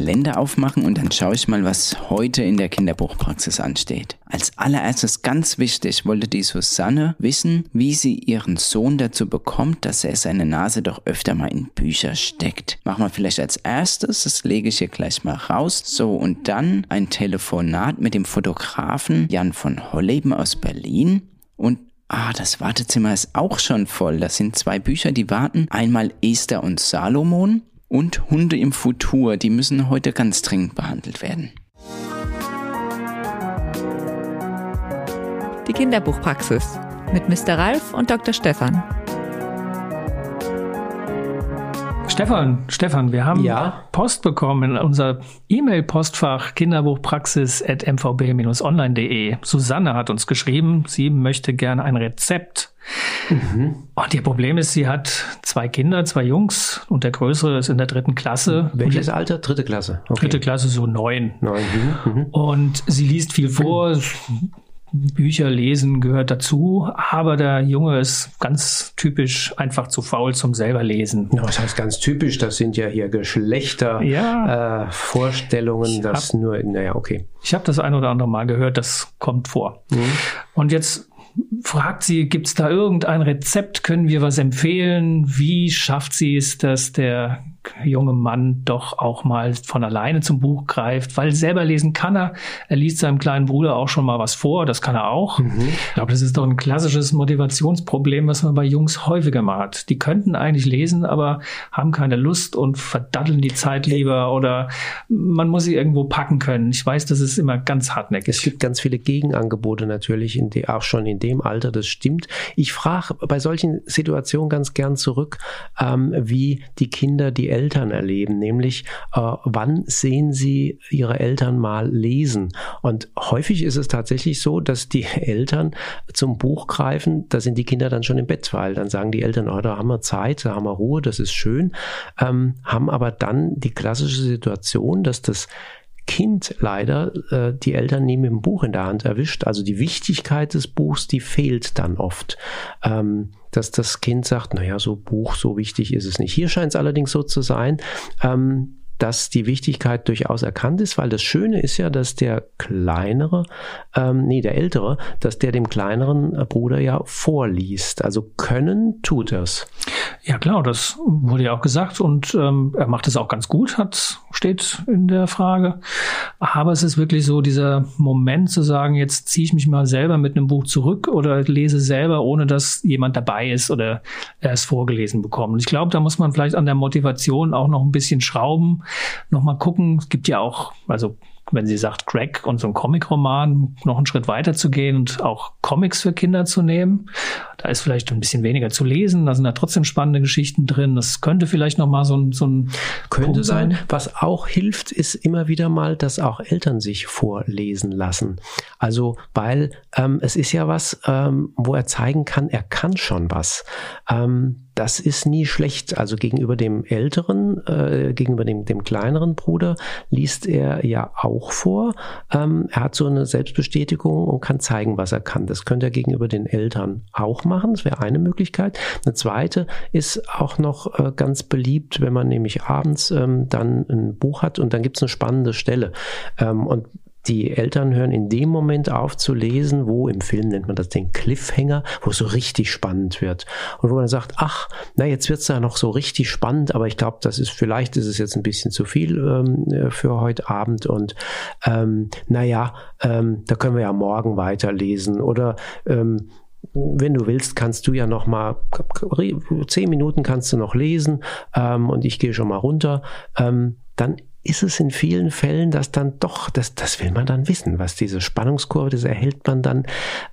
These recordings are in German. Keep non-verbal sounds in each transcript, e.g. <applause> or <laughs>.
Kalender aufmachen und dann schaue ich mal, was heute in der Kinderbuchpraxis ansteht. Als allererstes ganz wichtig wollte die Susanne wissen, wie sie ihren Sohn dazu bekommt, dass er seine Nase doch öfter mal in Bücher steckt. Machen wir vielleicht als erstes, das lege ich hier gleich mal raus. So, und dann ein Telefonat mit dem Fotografen Jan von Holleben aus Berlin. Und Ah, das Wartezimmer ist auch schon voll. Das sind zwei Bücher, die warten. Einmal Esther und Salomon und Hunde im Futur. Die müssen heute ganz dringend behandelt werden. Die Kinderbuchpraxis mit Mr. Ralf und Dr. Stefan. Stefan, Stefan, wir haben ja? Post bekommen in unser E-Mail-Postfach kinderbuchpraxis.mvb-online.de. Susanne hat uns geschrieben, sie möchte gerne ein Rezept. Mhm. Und ihr Problem ist, sie hat zwei Kinder, zwei Jungs und der Größere ist in der dritten Klasse. Welches Alter? Dritte Klasse. Okay. Dritte Klasse, so neun. Neun. Mhm. mhm. Und sie liest viel vor, Bücher lesen gehört dazu, aber der Junge ist ganz typisch einfach zu faul zum selber lesen. Ja, was heißt ganz typisch? Das sind ja hier Geschlechtervorstellungen, ja. äh, das hab, nur, naja, okay. Ich habe das ein oder andere Mal gehört, das kommt vor. Mhm. Und jetzt fragt sie, gibt es da irgendein Rezept? Können wir was empfehlen? Wie schafft sie es, dass der junge Mann doch auch mal von alleine zum Buch greift, weil selber lesen kann er. Er liest seinem kleinen Bruder auch schon mal was vor, das kann er auch. Mhm. Ich glaube, das ist doch ein klassisches Motivationsproblem, was man bei Jungs häufiger mal hat. Die könnten eigentlich lesen, aber haben keine Lust und verdatteln die Zeit lieber oder man muss sie irgendwo packen können. Ich weiß, das ist immer ganz hartnäckig. Es gibt ganz viele Gegenangebote natürlich, in die, auch schon in dem Alter, das stimmt. Ich frage bei solchen Situationen ganz gern zurück, ähm, wie die Kinder die Eltern erleben, nämlich äh, wann sehen sie ihre Eltern mal lesen. Und häufig ist es tatsächlich so, dass die <laughs> Eltern zum Buch greifen, da sind die Kinder dann schon im Bett, weil dann sagen die Eltern, oh, da haben wir Zeit, da haben wir Ruhe, das ist schön, ähm, haben aber dann die klassische Situation, dass das Kind leider äh, die Eltern mit dem Buch in der Hand erwischt. Also die Wichtigkeit des Buchs, die fehlt dann oft. Ähm, dass das Kind sagt, naja, so Buch, so wichtig ist es nicht. Hier scheint es allerdings so zu sein, ähm, dass die Wichtigkeit durchaus erkannt ist, weil das Schöne ist ja, dass der kleinere, ähm, nee, der ältere, dass der dem kleineren Bruder ja vorliest. Also können tut er's. Ja klar, das wurde ja auch gesagt und ähm, er macht es auch ganz gut, hat steht in der Frage. Aber es ist wirklich so dieser Moment zu sagen, jetzt ziehe ich mich mal selber mit einem Buch zurück oder lese selber, ohne dass jemand dabei ist oder er es vorgelesen bekommt. Und ich glaube, da muss man vielleicht an der Motivation auch noch ein bisschen schrauben, noch mal gucken. Es gibt ja auch, also wenn sie sagt, Crack und so ein Comic-Roman noch einen Schritt weiter zu gehen und auch Comics für Kinder zu nehmen. Da ist vielleicht ein bisschen weniger zu lesen, da sind da trotzdem spannende Geschichten drin. Das könnte vielleicht noch mal so ein, so ein könnte Punkt sein. Was auch hilft, ist immer wieder mal, dass auch Eltern sich vorlesen lassen. Also, weil ähm, es ist ja was, ähm, wo er zeigen kann, er kann schon was. Ähm, das ist nie schlecht. Also gegenüber dem älteren, äh, gegenüber dem, dem kleineren Bruder liest er ja auch vor. Ähm, er hat so eine Selbstbestätigung und kann zeigen, was er kann. Das könnte er gegenüber den Eltern auch machen. Das wäre eine Möglichkeit. Eine zweite ist auch noch äh, ganz beliebt, wenn man nämlich abends ähm, dann ein Buch hat und dann gibt es eine spannende Stelle. Ähm, und die Eltern hören in dem Moment auf zu lesen, wo im Film nennt man das den Cliffhanger, wo es so richtig spannend wird. Und wo man sagt, ach, na, jetzt wird's da noch so richtig spannend, aber ich glaube, das ist, vielleicht ist es jetzt ein bisschen zu viel ähm, äh, für heute Abend und ähm, naja, ähm, da können wir ja morgen weiterlesen. Oder ähm, wenn du willst, kannst du ja noch mal zehn Minuten kannst du noch lesen ähm, und ich gehe schon mal runter. Ähm, dann ist es in vielen Fällen, dass dann doch, das, das will man dann wissen, was diese Spannungskurve, das erhält man dann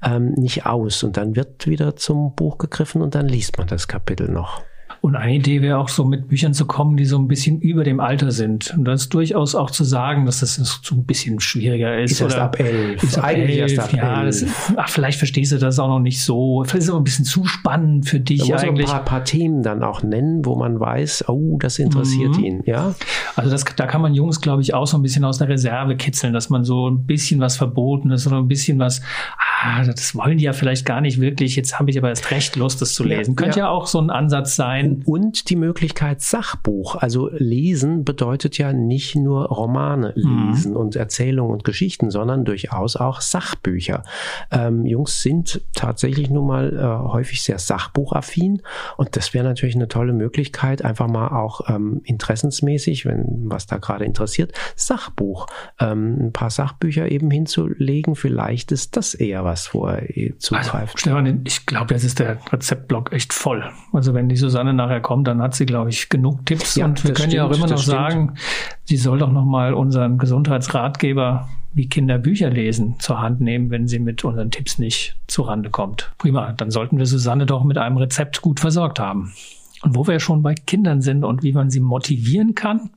ähm, nicht aus. Und dann wird wieder zum Buch gegriffen und dann liest man das Kapitel noch. Und eine Idee wäre auch so mit Büchern zu kommen, die so ein bisschen über dem Alter sind. Und das ist durchaus auch zu sagen, dass das so ein bisschen schwieriger ist. Ist erst ab elf. Ist Eigentlich elf, erst ab ja, elf. Das, ach, vielleicht verstehst du das auch noch nicht so. Vielleicht ist es aber ein bisschen zu spannend für dich da muss eigentlich. ein paar, paar, Themen dann auch nennen, wo man weiß, oh, das interessiert mhm. ihn, ja. Also das, da kann man Jungs, glaube ich, auch so ein bisschen aus der Reserve kitzeln, dass man so ein bisschen was Verbotenes oder ein bisschen was, ah, ah, das wollen die ja vielleicht gar nicht wirklich, jetzt habe ich aber erst recht Lust, das zu lesen. Ja, Könnte ja. ja. auch so ein Ansatz sein. Und die Möglichkeit Sachbuch. Also lesen bedeutet ja nicht nur Romane mhm. lesen mhm. und Erzählungen und Geschichten, sondern durchaus auch Sachbücher. Ähm, Jungs sind tatsächlich nun mal äh, häufig sehr sachbuchaffin und das wäre natürlich eine tolle Möglichkeit, einfach mal auch ähm, interessensmäßig, wenn was da gerade interessiert, Sachbuch, ähm, ein paar Sachbücher eben hinzulegen. Vielleicht ist das eher was, wo er eh zugreift. Also, Stefan, ich glaube, jetzt ist der Rezeptblock echt voll. Also wenn die Susanne nachher kommt, dann hat sie, glaube ich, genug Tipps. Ja, und wir können stimmt, ja auch immer noch sagen, sie soll doch noch mal unseren Gesundheitsratgeber wie Kinder Bücher lesen zur Hand nehmen, wenn sie mit unseren Tipps nicht zurande kommt. Prima, dann sollten wir Susanne doch mit einem Rezept gut versorgt haben. Und wo wir schon bei Kindern sind und wie man sie motivieren kann,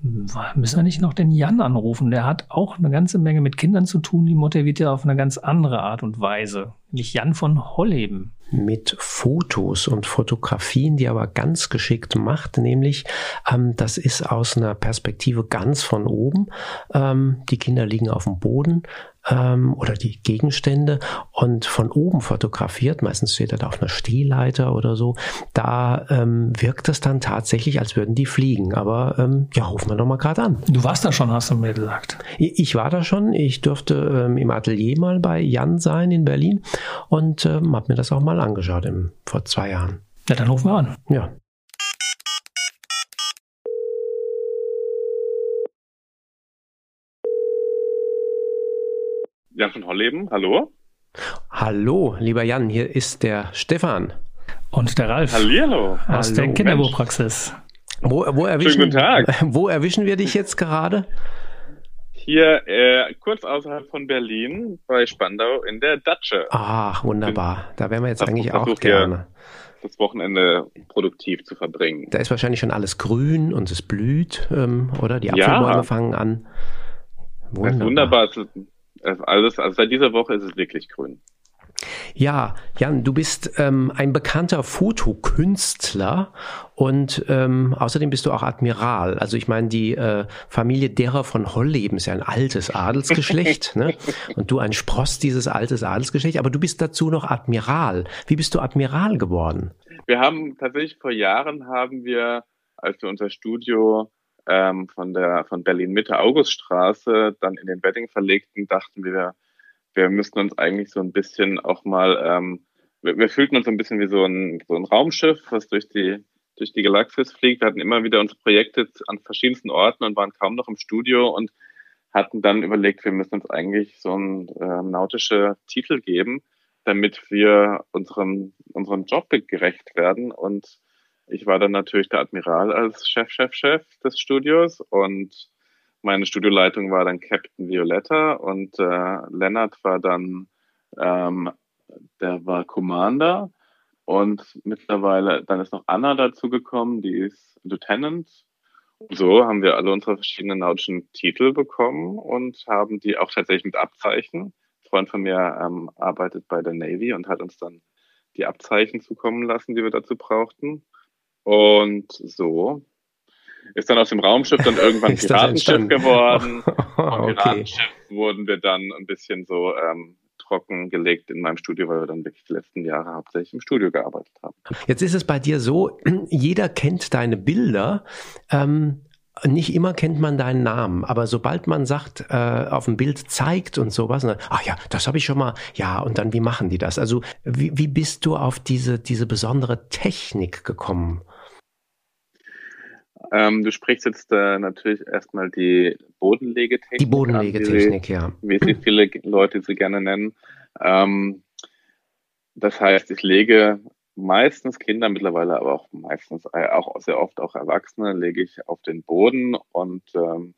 müssen wir nicht noch den Jan anrufen? Der hat auch eine ganze Menge mit Kindern zu tun, die motiviert ja auf eine ganz andere Art und Weise. Nämlich Jan von Holleben. Mit Fotos und Fotografien, die er aber ganz geschickt macht, nämlich ähm, das ist aus einer Perspektive ganz von oben. Ähm, die Kinder liegen auf dem Boden, ähm, oder die Gegenstände und von oben fotografiert, meistens steht er da auf einer Stehleiter oder so, da ähm, wirkt es dann tatsächlich, als würden die fliegen. Aber ähm, ja, rufen wir doch mal gerade an. Du warst da schon, hast du mir gesagt. Ich war da schon. Ich durfte ähm, im Atelier mal bei Jan sein in Berlin und ähm, habe mir das auch mal angeschaut im, vor zwei Jahren. Ja, dann rufen wir an. Ja. Jan von Holleben, hallo. Hallo, lieber Jan, hier ist der Stefan. Und der Ralf. Hallihallo. Aus Hallo, der Kinderbuchpraxis. Wo, wo, erwischen, <laughs> wo erwischen wir dich jetzt gerade? Hier äh, kurz außerhalb von Berlin bei Spandau in der Datsche. Ach, wunderbar. Da wären wir jetzt das eigentlich auch gerne. Das Wochenende produktiv zu verbringen. Da ist wahrscheinlich schon alles grün und es blüht, ähm, oder? Die Apfelbäume ja. fangen an. Wunderbar. wunderbar. Alles, also seit dieser Woche ist es wirklich grün. Ja, Jan, du bist ähm, ein bekannter Fotokünstler und ähm, außerdem bist du auch Admiral. Also ich meine, die äh, Familie derer von Holleben ist ja ein altes Adelsgeschlecht ne? <laughs> und du ein Spross dieses altes Adelsgeschlecht, aber du bist dazu noch Admiral. Wie bist du Admiral geworden? Wir haben tatsächlich vor Jahren haben wir, als wir unser Studio ähm, von der von Berlin Mitte Auguststraße dann in den Wedding verlegten, dachten wir, wir müssten uns eigentlich so ein bisschen auch mal, ähm, wir, wir fühlten uns so ein bisschen wie so ein, so ein Raumschiff, was durch die durch die Galaxis fliegt. Wir hatten immer wieder unsere Projekte an verschiedensten Orten und waren kaum noch im Studio und hatten dann überlegt, wir müssen uns eigentlich so ein äh, nautischer Titel geben, damit wir unserem, unserem Job gerecht werden und ich war dann natürlich der Admiral als Chef, Chef, Chef des Studios und meine Studioleitung war dann Captain Violetta und äh, Lennart war dann, ähm, der war Commander und mittlerweile, dann ist noch Anna dazugekommen, die ist Lieutenant. So haben wir alle unsere verschiedenen nautischen Titel bekommen und haben die auch tatsächlich mit Abzeichen. Ein Freund von mir ähm, arbeitet bei der Navy und hat uns dann die Abzeichen zukommen lassen, die wir dazu brauchten. Und so ist dann aus dem Raumschiff dann irgendwann <laughs> Piratenschiff geworden. <laughs> okay. Piratenschiff wurden wir dann ein bisschen so ähm, trocken gelegt in meinem Studio, weil wir dann wirklich die letzten Jahre hauptsächlich im Studio gearbeitet haben. Jetzt ist es bei dir so, <clears throat> jeder kennt deine Bilder. Ähm, nicht immer kennt man deinen Namen, aber sobald man sagt, äh, auf dem Bild zeigt und sowas, dann, ach ja, das habe ich schon mal, ja, und dann, wie machen die das? Also, wie, wie bist du auf diese, diese besondere Technik gekommen? Ähm, du sprichst jetzt äh, natürlich erstmal die Bodenlegetechnik. Die Bodenlegetechnik, ja. Wie sie viele Leute sie gerne nennen. Ähm, das heißt, ich lege meistens Kinder, mittlerweile aber auch meistens, äh, auch sehr oft auch Erwachsene, lege ich auf den Boden und ähm,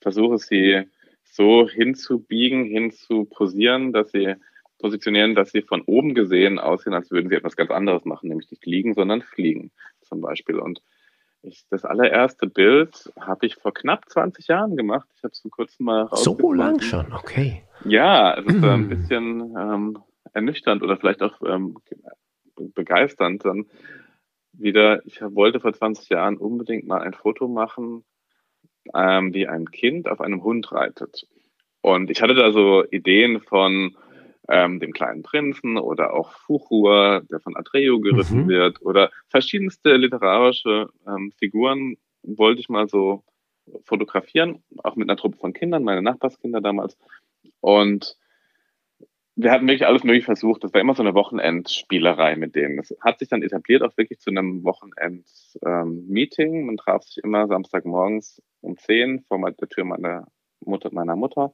versuche sie so hinzubiegen, hinzuposieren, dass sie positionieren, dass sie von oben gesehen aussehen, als würden sie etwas ganz anderes machen, nämlich nicht liegen, sondern fliegen zum Beispiel. Und ich, das allererste Bild habe ich vor knapp 20 Jahren gemacht. Ich habe es vor kurzem mal So lang schon, okay. Ja, es ist äh, ein bisschen ähm, ernüchternd oder vielleicht auch ähm, begeisternd. Dann wieder, ich wollte vor 20 Jahren unbedingt mal ein Foto machen, ähm, wie ein Kind auf einem Hund reitet. Und ich hatte da so Ideen von ähm, dem kleinen Prinzen oder auch Fuchur, der von Atreo geritten mhm. wird oder verschiedenste literarische ähm, Figuren wollte ich mal so fotografieren, auch mit einer Truppe von Kindern, meine Nachbarskinder damals. Und wir hatten wirklich alles mögliche versucht. Das war immer so eine Wochenendspielerei mit denen. Es hat sich dann etabliert auch wirklich zu einem Wochenend-Meeting. Ähm, Man traf sich immer Samstagmorgens um 10 vor der Tür meiner Mutter, meiner Mutter.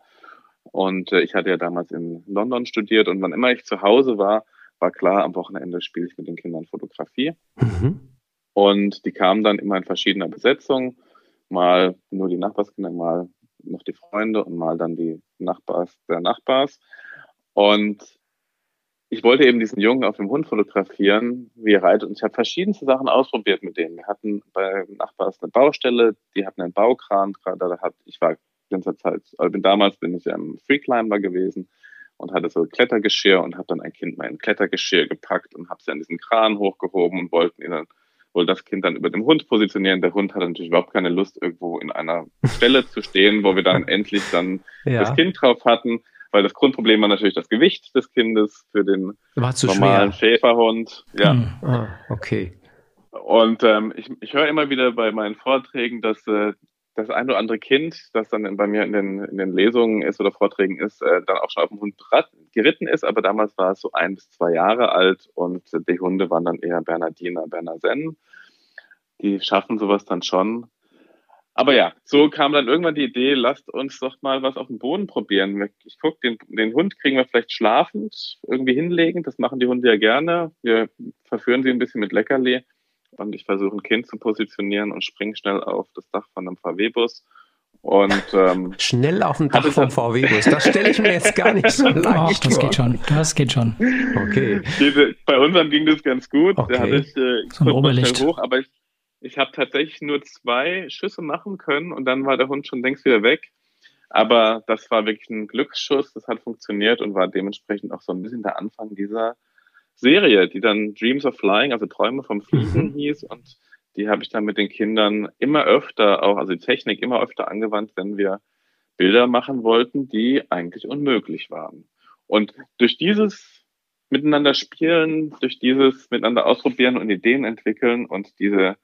Und äh, ich hatte ja damals in London studiert und wann immer ich zu Hause war, war klar, am Wochenende spiele ich mit den Kindern Fotografie. Mhm. Und die kamen dann immer in verschiedener Besetzung. Mal nur die Nachbarskinder, mal noch die Freunde und mal dann die Nachbars der Nachbars. Und ich wollte eben diesen Jungen auf dem Hund fotografieren, wie er reitet. Und ich habe verschiedenste Sachen ausprobiert mit denen. Wir hatten bei Nachbars eine Baustelle, die hatten einen Baukran gerade. Da hat, ich war bin zur Zeit, also bin damals bin ich ähm, Freeclimber gewesen und hatte so Klettergeschirr und habe dann ein Kind mal in Klettergeschirr gepackt und habe sie an diesen Kran hochgehoben und wollten ihn dann wohl das Kind dann über dem Hund positionieren. Der Hund hatte natürlich überhaupt keine Lust, irgendwo in einer Stelle zu stehen, wo wir dann <laughs> endlich dann ja. das Kind drauf hatten weil das Grundproblem war natürlich das Gewicht des Kindes für den normalen schwer. Schäferhund. Ja. Hm. Ah, okay. Und ähm, ich, ich höre immer wieder bei meinen Vorträgen, dass äh, das ein oder andere Kind, das dann bei mir in den, in den Lesungen ist oder Vorträgen ist, äh, dann auch schon auf dem Hund geritten ist. Aber damals war es so ein bis zwei Jahre alt und die Hunde waren dann eher Bernardiner, Bernarsen. Die schaffen sowas dann schon. Aber ja, so kam dann irgendwann die Idee, lasst uns doch mal was auf dem Boden probieren. Ich guck, den, den Hund kriegen wir vielleicht schlafend irgendwie hinlegen. Das machen die Hunde ja gerne. Wir verführen sie ein bisschen mit Leckerli. Und ich versuche ein Kind zu positionieren und springe schnell auf das Dach von einem VW-Bus. Und ähm, <laughs> schnell auf dem Dach vom VW-Bus. Das stelle ich mir jetzt gar nicht so <laughs> leicht Ach, das vor. geht schon. Das geht schon. Okay. Diese, bei unserem ging das ganz gut. Okay. Da hatte ich äh, so ein Oberlicht. hoch, aber ich ich habe tatsächlich nur zwei Schüsse machen können und dann war der Hund schon längst wieder weg. Aber das war wirklich ein Glücksschuss, das hat funktioniert und war dementsprechend auch so ein bisschen der Anfang dieser Serie, die dann Dreams of Flying, also Träume vom Fliegen mhm. hieß. Und die habe ich dann mit den Kindern immer öfter auch, also die Technik immer öfter angewandt, wenn wir Bilder machen wollten, die eigentlich unmöglich waren. Und durch dieses Miteinander spielen, durch dieses Miteinander ausprobieren und Ideen entwickeln und diese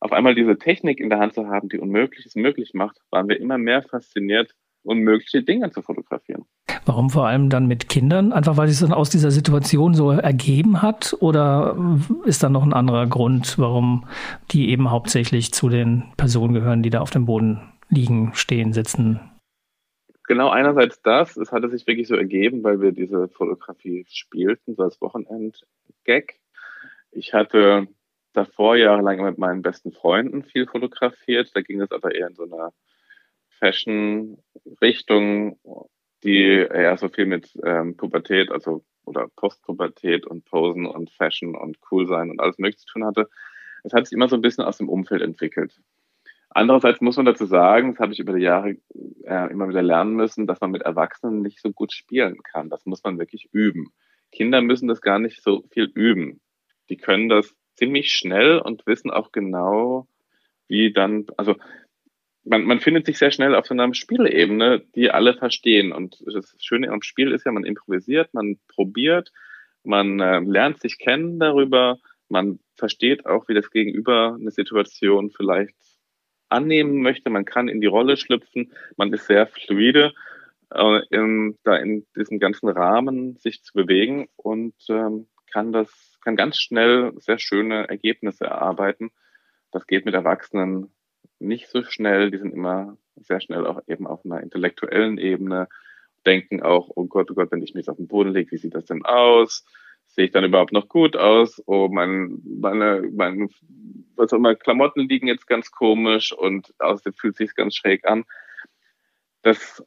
auf einmal diese Technik in der Hand zu haben, die Unmögliches möglich macht, waren wir immer mehr fasziniert, unmögliche Dinge zu fotografieren. Warum vor allem dann mit Kindern? Einfach weil es dann aus dieser Situation so ergeben hat? Oder ist da noch ein anderer Grund, warum die eben hauptsächlich zu den Personen gehören, die da auf dem Boden liegen, stehen, sitzen? Genau, einerseits das. Es hatte sich wirklich so ergeben, weil wir diese Fotografie spielten, so als Wochenend-Gag. Ich hatte davor jahrelang mit meinen besten Freunden viel fotografiert. Da ging es aber eher in so einer Fashion-Richtung, die eher so viel mit ähm, Pubertät, also oder Postpubertät und Posen und Fashion und cool sein und alles mögliche zu tun hatte. Es hat sich immer so ein bisschen aus dem Umfeld entwickelt. Andererseits muss man dazu sagen, das habe ich über die Jahre äh, immer wieder lernen müssen, dass man mit Erwachsenen nicht so gut spielen kann. Das muss man wirklich üben. Kinder müssen das gar nicht so viel üben. Die können das ziemlich schnell und wissen auch genau, wie dann, also man, man findet sich sehr schnell auf so einer Spielebene, die alle verstehen. Und das Schöne am Spiel ist ja, man improvisiert, man probiert, man äh, lernt sich kennen darüber, man versteht auch, wie das Gegenüber eine Situation vielleicht annehmen möchte, man kann in die Rolle schlüpfen, man ist sehr fluide, äh, in, da in diesem ganzen Rahmen sich zu bewegen und ähm, kann das kann ganz schnell sehr schöne Ergebnisse erarbeiten. Das geht mit Erwachsenen nicht so schnell. Die sind immer sehr schnell auch eben auf einer intellektuellen Ebene, denken auch, oh Gott, oh Gott, wenn ich mich auf den Boden lege, wie sieht das denn aus? Sehe ich dann überhaupt noch gut aus? Oh, mein, meine, meine, was auch immer, Klamotten liegen jetzt ganz komisch und außerdem fühlt sich ganz schräg an. Das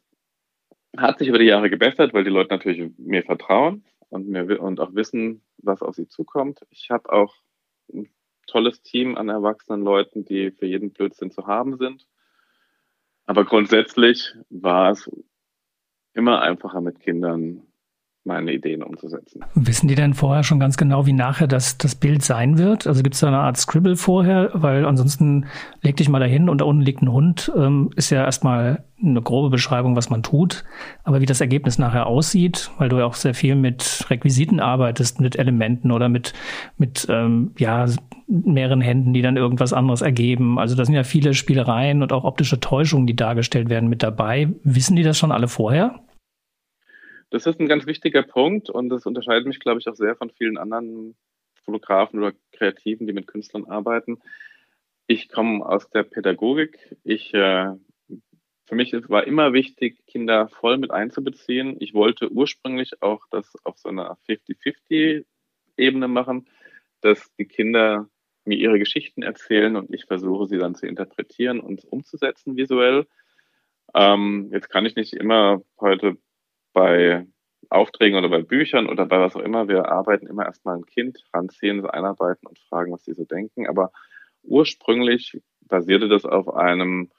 hat sich über die Jahre gebessert, weil die Leute natürlich mir vertrauen und, mir, und auch wissen, was auf sie zukommt. Ich habe auch tolles Team an erwachsenen Leuten, die für jeden Blödsinn zu haben sind. Aber grundsätzlich war es immer einfacher mit Kindern meine Ideen umzusetzen. Wissen die denn vorher schon ganz genau, wie nachher das, das Bild sein wird? Also gibt es da eine Art Scribble vorher? Weil ansonsten leg dich mal dahin und da unten liegt ein Hund, ähm, ist ja erstmal eine grobe Beschreibung, was man tut. Aber wie das Ergebnis nachher aussieht, weil du ja auch sehr viel mit Requisiten arbeitest, mit Elementen oder mit, mit ähm, ja, mehreren Händen, die dann irgendwas anderes ergeben. Also da sind ja viele Spielereien und auch optische Täuschungen, die dargestellt werden, mit dabei. Wissen die das schon alle vorher? Das ist ein ganz wichtiger Punkt und das unterscheidet mich, glaube ich, auch sehr von vielen anderen Fotografen oder Kreativen, die mit Künstlern arbeiten. Ich komme aus der Pädagogik. Ich, äh, für mich war immer wichtig, Kinder voll mit einzubeziehen. Ich wollte ursprünglich auch das auf so einer 50-50-Ebene machen, dass die Kinder mir ihre Geschichten erzählen und ich versuche sie dann zu interpretieren und umzusetzen visuell. Ähm, jetzt kann ich nicht immer heute bei Aufträgen oder bei Büchern oder bei was auch immer, wir arbeiten immer erstmal ein Kind ranziehen, einarbeiten und fragen, was sie so denken. Aber ursprünglich basierte das auf einem,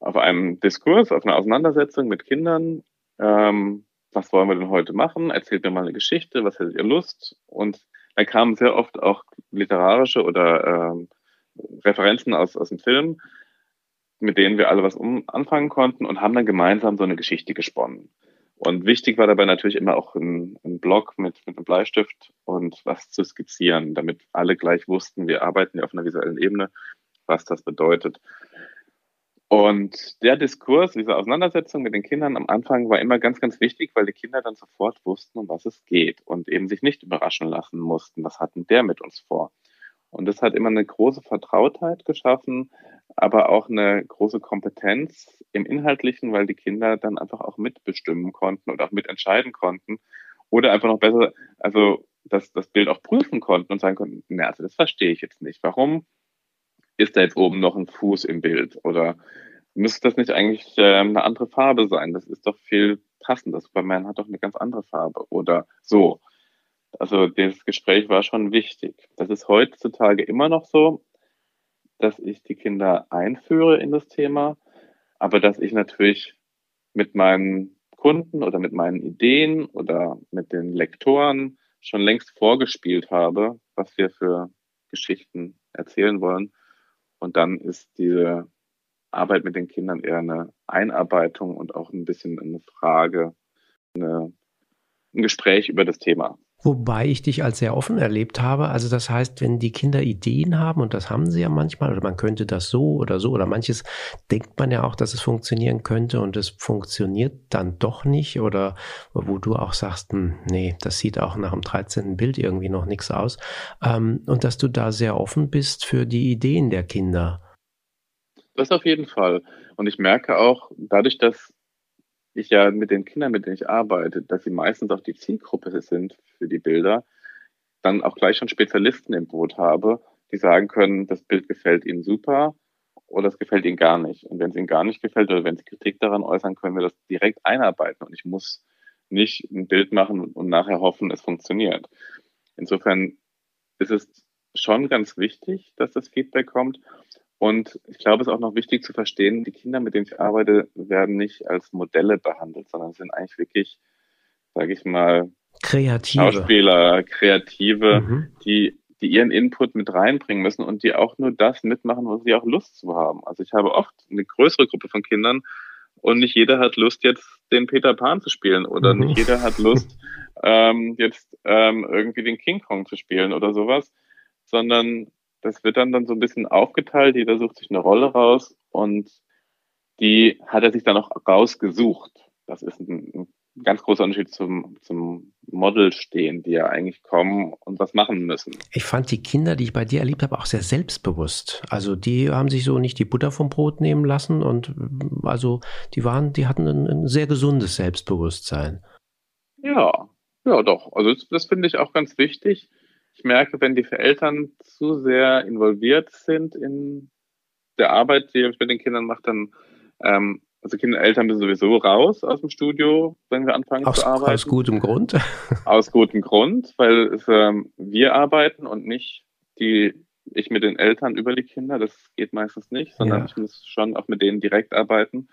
auf einem Diskurs, auf einer Auseinandersetzung mit Kindern. Ähm, was wollen wir denn heute machen? Erzählt mir mal eine Geschichte, was hättet ihr Lust? Und dann kamen sehr oft auch literarische oder ähm, Referenzen aus, aus dem Film, mit denen wir alle was um, anfangen konnten und haben dann gemeinsam so eine Geschichte gesponnen. Und wichtig war dabei natürlich immer auch ein, ein Block mit, mit einem Bleistift und was zu skizzieren, damit alle gleich wussten, wir arbeiten ja auf einer visuellen Ebene, was das bedeutet. Und der Diskurs, diese Auseinandersetzung mit den Kindern am Anfang war immer ganz, ganz wichtig, weil die Kinder dann sofort wussten, um was es geht und eben sich nicht überraschen lassen mussten, was hatten der mit uns vor. Und das hat immer eine große Vertrautheit geschaffen, aber auch eine große Kompetenz im Inhaltlichen, weil die Kinder dann einfach auch mitbestimmen konnten und auch mitentscheiden konnten. Oder einfach noch besser, also das, das Bild auch prüfen konnten und sagen konnten, na, also das verstehe ich jetzt nicht. Warum ist da jetzt oben noch ein Fuß im Bild? Oder müsste das nicht eigentlich äh, eine andere Farbe sein? Das ist doch viel passender. Superman hat doch eine ganz andere Farbe. Oder so. Also das Gespräch war schon wichtig. Das ist heutzutage immer noch so, dass ich die Kinder einführe in das Thema, aber dass ich natürlich mit meinen Kunden oder mit meinen Ideen oder mit den Lektoren schon längst vorgespielt habe, was wir für Geschichten erzählen wollen. Und dann ist diese Arbeit mit den Kindern eher eine Einarbeitung und auch ein bisschen eine Frage, eine, ein Gespräch über das Thema. Wobei ich dich als sehr offen erlebt habe. Also das heißt, wenn die Kinder Ideen haben, und das haben sie ja manchmal, oder man könnte das so oder so, oder manches denkt man ja auch, dass es funktionieren könnte und es funktioniert dann doch nicht, oder wo du auch sagst, hm, nee, das sieht auch nach dem 13. Bild irgendwie noch nichts aus. Ähm, und dass du da sehr offen bist für die Ideen der Kinder. Das auf jeden Fall. Und ich merke auch, dadurch, dass ich ja mit den Kindern, mit denen ich arbeite, dass sie meistens auch die Zielgruppe sind für die Bilder, dann auch gleich schon Spezialisten im Boot habe, die sagen können, das Bild gefällt ihnen super oder es gefällt ihnen gar nicht. Und wenn es ihnen gar nicht gefällt oder wenn sie Kritik daran äußern, können wir das direkt einarbeiten und ich muss nicht ein Bild machen und nachher hoffen, es funktioniert. Insofern ist es schon ganz wichtig, dass das Feedback kommt. Und ich glaube, es ist auch noch wichtig zu verstehen, die Kinder, mit denen ich arbeite, werden nicht als Modelle behandelt, sondern sind eigentlich wirklich, sage ich mal, Kreative. Schauspieler, Kreative, mhm. die, die ihren Input mit reinbringen müssen und die auch nur das mitmachen, wo sie auch Lust zu haben. Also ich habe oft eine größere Gruppe von Kindern und nicht jeder hat Lust, jetzt den Peter Pan zu spielen oder mhm. nicht jeder hat Lust, <laughs> ähm, jetzt ähm, irgendwie den King Kong zu spielen oder sowas, sondern das wird dann, dann so ein bisschen aufgeteilt, jeder sucht sich eine Rolle raus und die hat er sich dann auch rausgesucht. Das ist ein, ein ganz großer Unterschied zum, zum Model stehen, die ja eigentlich kommen und was machen müssen. Ich fand die Kinder, die ich bei dir erlebt habe, auch sehr selbstbewusst. Also die haben sich so nicht die Butter vom Brot nehmen lassen und also die waren, die hatten ein, ein sehr gesundes Selbstbewusstsein. Ja, ja doch. Also das, das finde ich auch ganz wichtig ich merke, wenn die Eltern zu sehr involviert sind in der Arbeit, die ich mit den Kindern mache, dann, ähm, also Kinder, Eltern müssen sowieso raus aus dem Studio, wenn wir anfangen aus, zu arbeiten. Aus gutem Grund. <laughs> aus gutem Grund, weil es, ähm, wir arbeiten und nicht die, ich mit den Eltern über die Kinder, das geht meistens nicht, sondern ja. ich muss schon auch mit denen direkt arbeiten.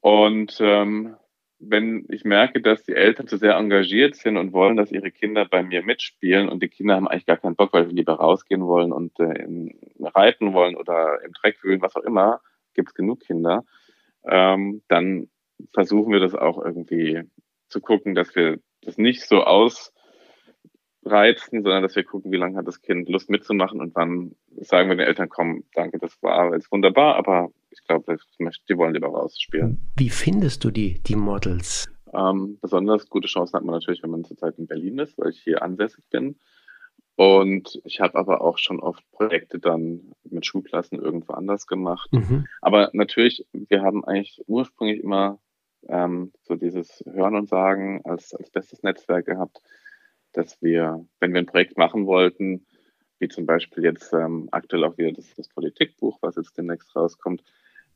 Und ähm, wenn ich merke, dass die Eltern zu sehr engagiert sind und wollen, dass ihre Kinder bei mir mitspielen und die Kinder haben eigentlich gar keinen Bock, weil sie lieber rausgehen wollen und äh, reiten wollen oder im Dreck wühlen, was auch immer, gibt es genug Kinder, ähm, dann versuchen wir das auch irgendwie zu gucken, dass wir das nicht so ausreizen, sondern dass wir gucken, wie lange hat das Kind Lust mitzumachen und dann sagen wir den Eltern, komm, danke, das war jetzt wunderbar, aber ich glaube, die wollen lieber rausspielen. Wie findest du die, die Models? Ähm, besonders gute Chancen hat man natürlich, wenn man zurzeit in Berlin ist, weil ich hier ansässig bin. Und ich habe aber auch schon oft Projekte dann mit Schulklassen irgendwo anders gemacht. Mhm. Aber natürlich, wir haben eigentlich ursprünglich immer ähm, so dieses Hören und Sagen als, als bestes Netzwerk gehabt, dass wir, wenn wir ein Projekt machen wollten, wie zum Beispiel jetzt ähm, aktuell auch wieder das, das Politikbuch, was jetzt demnächst rauskommt,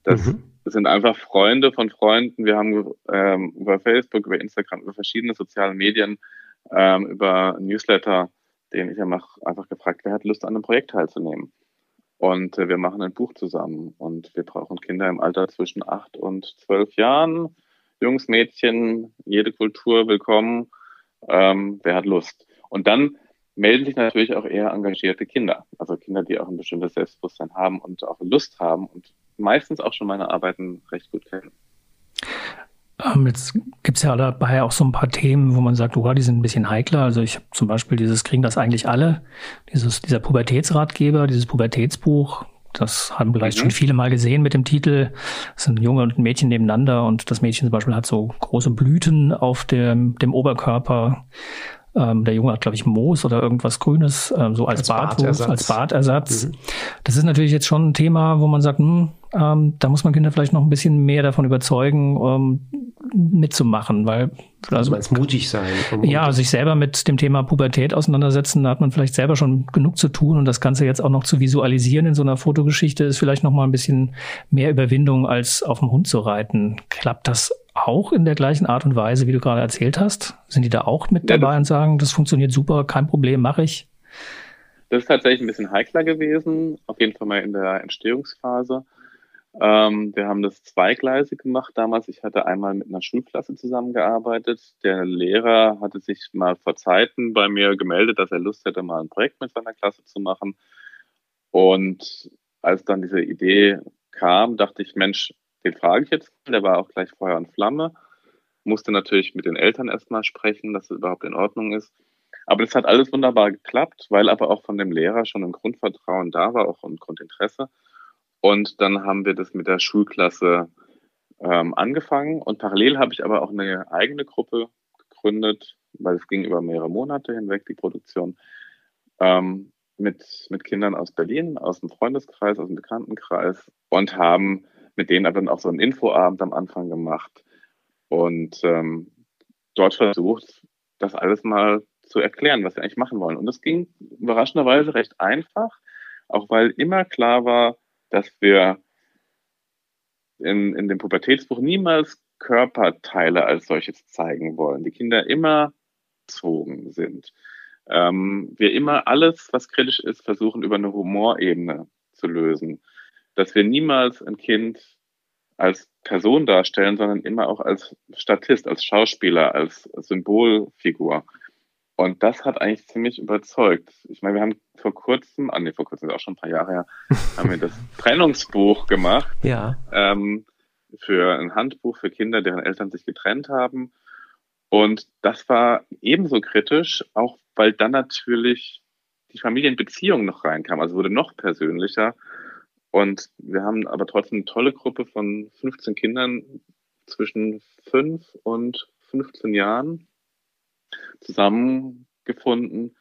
das mhm. sind einfach Freunde von Freunden. Wir haben ähm, über Facebook, über Instagram, über verschiedene soziale Medien, ähm, über Newsletter, den ich ja mache, einfach gefragt, wer hat Lust an einem Projekt teilzunehmen. Und äh, wir machen ein Buch zusammen und wir brauchen Kinder im Alter zwischen acht und zwölf Jahren. Jungs, Mädchen, jede Kultur willkommen. Ähm, wer hat Lust? Und dann melden sich natürlich auch eher engagierte Kinder. Also Kinder, die auch ein bestimmtes Selbstbewusstsein haben und auch Lust haben und meistens auch schon meine Arbeiten recht gut kennen. Ähm, jetzt gibt es ja dabei auch so ein paar Themen, wo man sagt, oh, die sind ein bisschen heikler. Also ich habe zum Beispiel dieses Kriegen das eigentlich alle, dieses, dieser Pubertätsratgeber, dieses Pubertätsbuch, das haben vielleicht mhm. schon viele mal gesehen mit dem Titel. Es sind ein Junge und ein Mädchen nebeneinander und das Mädchen zum Beispiel hat so große Blüten auf dem, dem Oberkörper. Ähm, der Junge hat, glaube ich, Moos oder irgendwas Grünes, ähm, so als, als Bartwurf, Bartersatz. als Bartersatz. Mhm. Das ist natürlich jetzt schon ein Thema, wo man sagt, hm, ähm, da muss man Kinder vielleicht noch ein bisschen mehr davon überzeugen, ähm, mitzumachen, weil also, also mutig sein. Ja, sich selber mit dem Thema Pubertät auseinandersetzen, da hat man vielleicht selber schon genug zu tun und das Ganze jetzt auch noch zu visualisieren in so einer Fotogeschichte ist vielleicht noch mal ein bisschen mehr Überwindung als auf dem Hund zu reiten. Klappt das auch in der gleichen Art und Weise, wie du gerade erzählt hast? Sind die da auch mit ja, dabei und sagen, das funktioniert super, kein Problem, mache ich? Das ist tatsächlich ein bisschen heikler gewesen, auf jeden Fall mal in der Entstehungsphase. Ähm, wir haben das zweigleisig gemacht damals. Ich hatte einmal mit einer Schulklasse zusammengearbeitet. Der Lehrer hatte sich mal vor Zeiten bei mir gemeldet, dass er Lust hätte, mal ein Projekt mit seiner Klasse zu machen. Und als dann diese Idee kam, dachte ich, Mensch, den frage ich jetzt. Der war auch gleich Feuer und Flamme. Musste natürlich mit den Eltern erstmal sprechen, dass es überhaupt in Ordnung ist. Aber das hat alles wunderbar geklappt, weil aber auch von dem Lehrer schon ein Grundvertrauen da war, auch ein Grundinteresse. Und dann haben wir das mit der Schulklasse ähm, angefangen. Und parallel habe ich aber auch eine eigene Gruppe gegründet, weil es ging über mehrere Monate hinweg, die Produktion, ähm, mit, mit Kindern aus Berlin, aus dem Freundeskreis, aus dem Bekanntenkreis und haben mit denen aber dann auch so einen Infoabend am Anfang gemacht und ähm, dort versucht, das alles mal zu erklären, was wir eigentlich machen wollen. Und das ging überraschenderweise recht einfach, auch weil immer klar war, dass wir in, in dem Pubertätsbuch niemals Körperteile als solches zeigen wollen. Die Kinder immer zogen sind. Ähm, wir immer alles, was kritisch ist, versuchen über eine Humorebene zu lösen. Dass wir niemals ein Kind als Person darstellen, sondern immer auch als Statist, als Schauspieler, als Symbolfigur. Und das hat eigentlich ziemlich überzeugt. Ich meine, wir haben vor kurzem, ah nee, vor kurzem ist auch schon ein paar Jahre her, <laughs> haben wir das Trennungsbuch gemacht. Ja. Ähm, für ein Handbuch für Kinder, deren Eltern sich getrennt haben. Und das war ebenso kritisch, auch weil dann natürlich die Familienbeziehung noch reinkam. Also wurde noch persönlicher. Und wir haben aber trotzdem eine tolle Gruppe von 15 Kindern zwischen 5 und 15 Jahren zusammengefunden,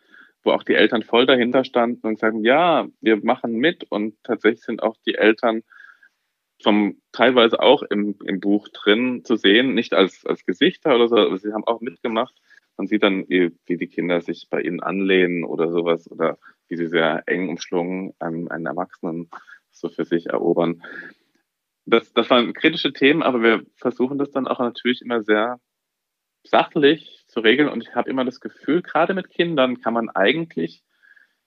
wo auch die Eltern voll dahinter standen und sagen, ja, wir machen mit und tatsächlich sind auch die Eltern vom teilweise auch im, im Buch drin zu sehen, nicht als, als Gesichter oder so, aber sie haben auch mitgemacht. Man sieht dann, wie, die Kinder sich bei ihnen anlehnen oder sowas oder wie sie sehr eng umschlungen einen, einen Erwachsenen so für sich erobern. Das, das waren kritische Themen, aber wir versuchen das dann auch natürlich immer sehr sachlich zu regeln. Und ich habe immer das Gefühl, gerade mit Kindern kann man eigentlich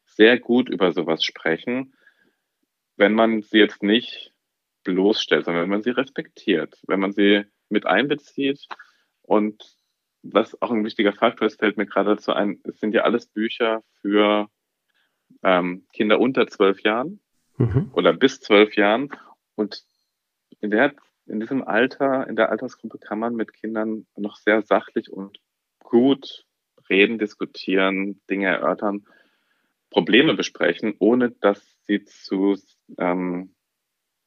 sehr gut über sowas sprechen, wenn man sie jetzt nicht bloßstellt, sondern wenn man sie respektiert, wenn man sie mit einbezieht, Und was auch ein wichtiger Faktor ist, fällt mir gerade dazu ein, es sind ja alles Bücher für ähm, Kinder unter zwölf Jahren mhm. oder bis zwölf Jahren. Und in, der, in diesem Alter, in der Altersgruppe kann man mit Kindern noch sehr sachlich und gut reden, diskutieren, Dinge erörtern, Probleme besprechen, ohne dass sie zu, ähm,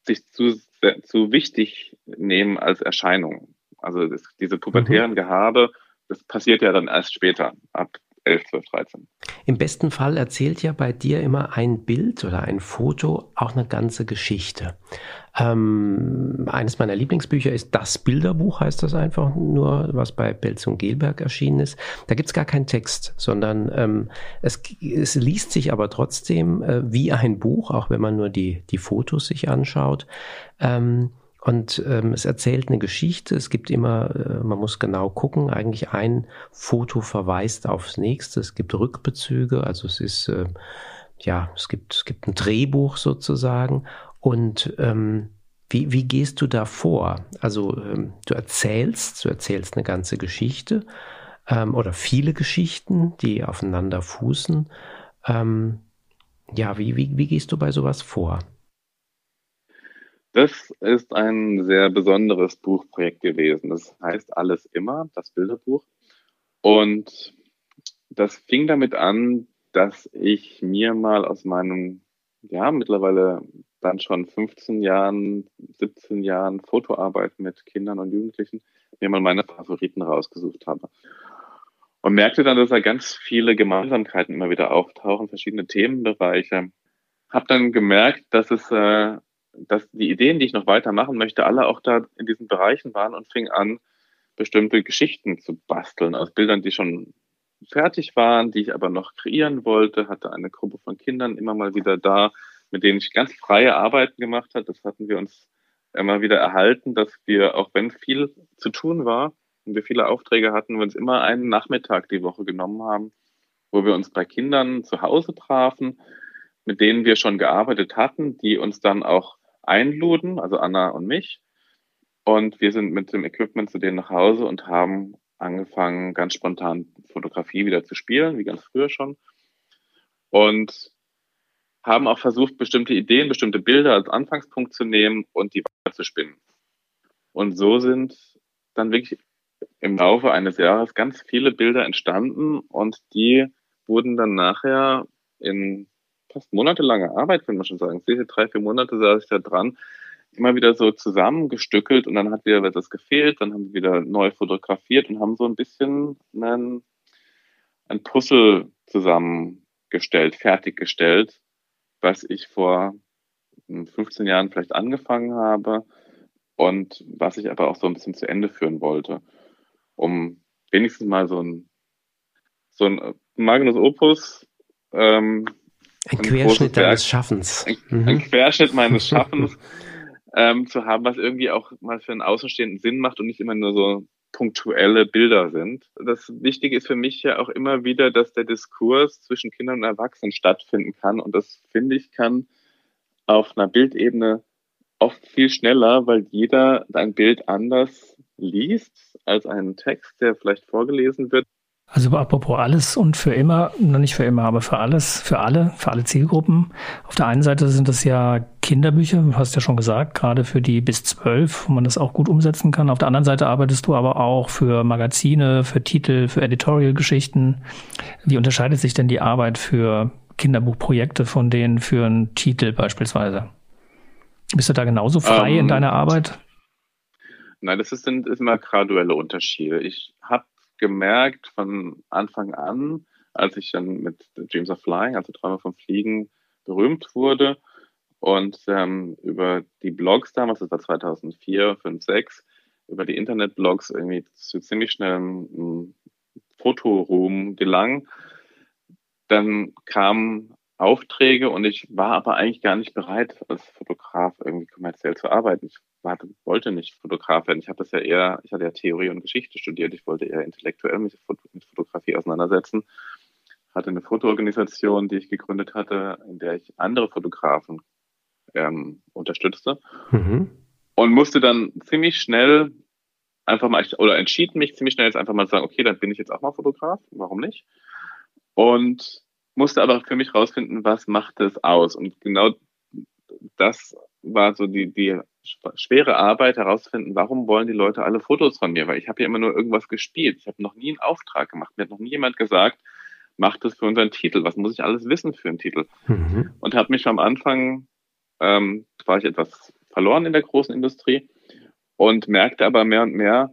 sich zu, zu wichtig nehmen als Erscheinung. Also das, diese pubertären mhm. Gehabe, das passiert ja dann erst später, ab 11, 12, 13. Im besten Fall erzählt ja bei dir immer ein Bild oder ein Foto auch eine ganze Geschichte. Ähm, eines meiner Lieblingsbücher ist Das Bilderbuch, heißt das einfach nur, was bei Belz und Gelberg erschienen ist. Da gibt es gar keinen Text, sondern ähm, es, es, liest sich aber trotzdem äh, wie ein Buch, auch wenn man nur die, die Fotos sich anschaut. Ähm, und ähm, es erzählt eine Geschichte. Es gibt immer, äh, man muss genau gucken, eigentlich ein Foto verweist aufs nächste. Es gibt Rückbezüge, also es ist, äh, ja, es gibt, es gibt ein Drehbuch sozusagen. Und ähm, wie, wie gehst du da vor? Also ähm, du erzählst, du erzählst eine ganze Geschichte ähm, oder viele Geschichten, die aufeinander fußen. Ähm, ja, wie, wie, wie gehst du bei sowas vor? Das ist ein sehr besonderes Buchprojekt gewesen. Das heißt Alles immer, das Bilderbuch. Und das fing damit an, dass ich mir mal aus meinem, ja, mittlerweile dann schon 15 Jahren, 17 Jahren Fotoarbeit mit Kindern und Jugendlichen, mir mal meine Favoriten rausgesucht habe. Und merkte dann, dass da ganz viele Gemeinsamkeiten immer wieder auftauchen, verschiedene Themenbereiche. Hab dann gemerkt, dass es äh, dass die Ideen, die ich noch weitermachen möchte, alle auch da in diesen Bereichen waren und fing an, bestimmte Geschichten zu basteln aus Bildern, die schon fertig waren, die ich aber noch kreieren wollte, hatte eine Gruppe von Kindern immer mal wieder da, mit denen ich ganz freie Arbeiten gemacht habe. Das hatten wir uns immer wieder erhalten, dass wir, auch wenn viel zu tun war und wir viele Aufträge hatten, wir uns immer einen Nachmittag die Woche genommen haben, wo wir uns bei Kindern zu Hause trafen, mit denen wir schon gearbeitet hatten, die uns dann auch einluden, also Anna und mich. Und wir sind mit dem Equipment zu denen nach Hause und haben angefangen, ganz spontan Fotografie wieder zu spielen, wie ganz früher schon. Und haben auch versucht, bestimmte Ideen, bestimmte Bilder als Anfangspunkt zu nehmen und die weiter zu spinnen. Und so sind dann wirklich im Laufe eines Jahres ganz viele Bilder entstanden und die wurden dann nachher in fast monatelange Arbeit, kann man schon sagen. Diese drei, vier Monate saß ich da dran, immer wieder so zusammengestückelt und dann hat wieder etwas gefehlt, dann haben wir wieder neu fotografiert und haben so ein bisschen einen, ein Puzzle zusammengestellt, fertiggestellt, was ich vor 15 Jahren vielleicht angefangen habe und was ich aber auch so ein bisschen zu Ende führen wollte, um wenigstens mal so ein, so ein Magnus Opus ähm, ein, ein Querschnitt deines Schaffens. Ein, mhm. ein, Querschnitt meines <laughs> Schaffens ähm, zu haben, was irgendwie auch mal für einen Außenstehenden Sinn macht und nicht immer nur so punktuelle Bilder sind. Das Wichtige ist für mich ja auch immer wieder, dass der Diskurs zwischen Kindern und Erwachsenen stattfinden kann. Und das finde ich kann auf einer Bildebene oft viel schneller, weil jeder ein Bild anders liest als einen Text, der vielleicht vorgelesen wird. Also apropos alles und für immer, noch nicht für immer, aber für alles, für alle, für alle Zielgruppen. Auf der einen Seite sind das ja Kinderbücher, du hast ja schon gesagt, gerade für die bis zwölf, wo man das auch gut umsetzen kann. Auf der anderen Seite arbeitest du aber auch für Magazine, für Titel, für Editorial-Geschichten. Wie unterscheidet sich denn die Arbeit für Kinderbuchprojekte von denen für einen Titel beispielsweise? Bist du da genauso frei ähm, in deiner Arbeit? Nein, das sind immer graduelle Unterschiede. Ich habe gemerkt von Anfang an, als ich dann mit Dreams of Flying, also Träume vom Fliegen, berühmt wurde und ähm, über die Blogs damals, das war 2004, 5, 6, über die Internetblogs irgendwie zu ziemlich schnellem Fotoruhm gelang, dann kamen Aufträge und ich war aber eigentlich gar nicht bereit, als Fotograf irgendwie kommerziell zu arbeiten. Ich warte, wollte nicht Fotograf werden. Ich habe das ja eher, ich hatte ja Theorie und Geschichte studiert. Ich wollte eher intellektuell mich mit Fotografie auseinandersetzen. Hatte eine Fotoorganisation, die ich gegründet hatte, in der ich andere Fotografen ähm, unterstützte. Mhm. Und musste dann ziemlich schnell einfach mal, oder entschieden mich ziemlich schnell jetzt einfach mal zu sagen, okay, dann bin ich jetzt auch mal Fotograf, warum nicht? Und musste aber für mich rausfinden, was macht es aus? Und genau das war so die, die schwere Arbeit herauszufinden, warum wollen die Leute alle Fotos von mir? Weil ich habe ja immer nur irgendwas gespielt. Ich habe noch nie einen Auftrag gemacht. Mir hat noch nie jemand gesagt, mach das für unseren Titel. Was muss ich alles wissen für einen Titel? Mhm. Und habe mich am Anfang, ähm, war ich etwas verloren in der großen Industrie und merkte aber mehr und mehr,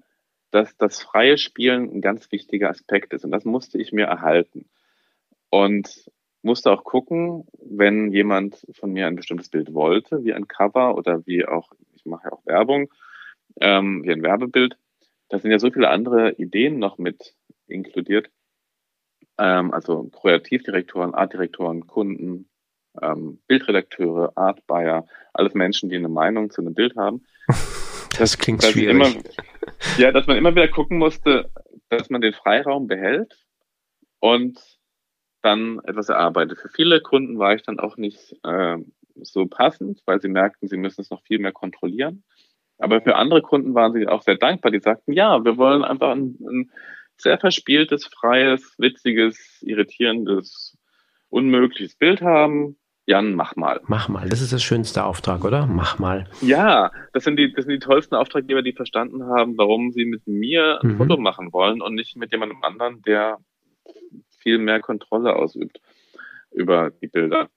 dass das freie Spielen ein ganz wichtiger Aspekt ist. Und das musste ich mir erhalten. Und musste auch gucken, wenn jemand von mir ein bestimmtes Bild wollte, wie ein Cover oder wie auch, ich mache ja auch Werbung, ähm, wie ein Werbebild. Da sind ja so viele andere Ideen noch mit inkludiert. Ähm, also Kreativdirektoren, Artdirektoren, Kunden, ähm, Bildredakteure, Artbuyer, alles Menschen, die eine Meinung zu einem Bild haben. <laughs> Das klingt dass schwierig. Immer, ja, dass man immer wieder gucken musste, dass man den Freiraum behält und dann etwas erarbeitet. Für viele Kunden war ich dann auch nicht äh, so passend, weil sie merkten, sie müssen es noch viel mehr kontrollieren. Aber für andere Kunden waren sie auch sehr dankbar. Die sagten, ja, wir wollen einfach ein, ein sehr verspieltes, freies, witziges, irritierendes, unmögliches Bild haben. Jan, mach mal. Mach mal. Das ist das schönste Auftrag, oder? Mach mal. Ja, das sind die, das sind die tollsten Auftraggeber, die verstanden haben, warum sie mit mir ein mhm. Foto machen wollen und nicht mit jemandem anderen, der viel mehr Kontrolle ausübt über die Bilder.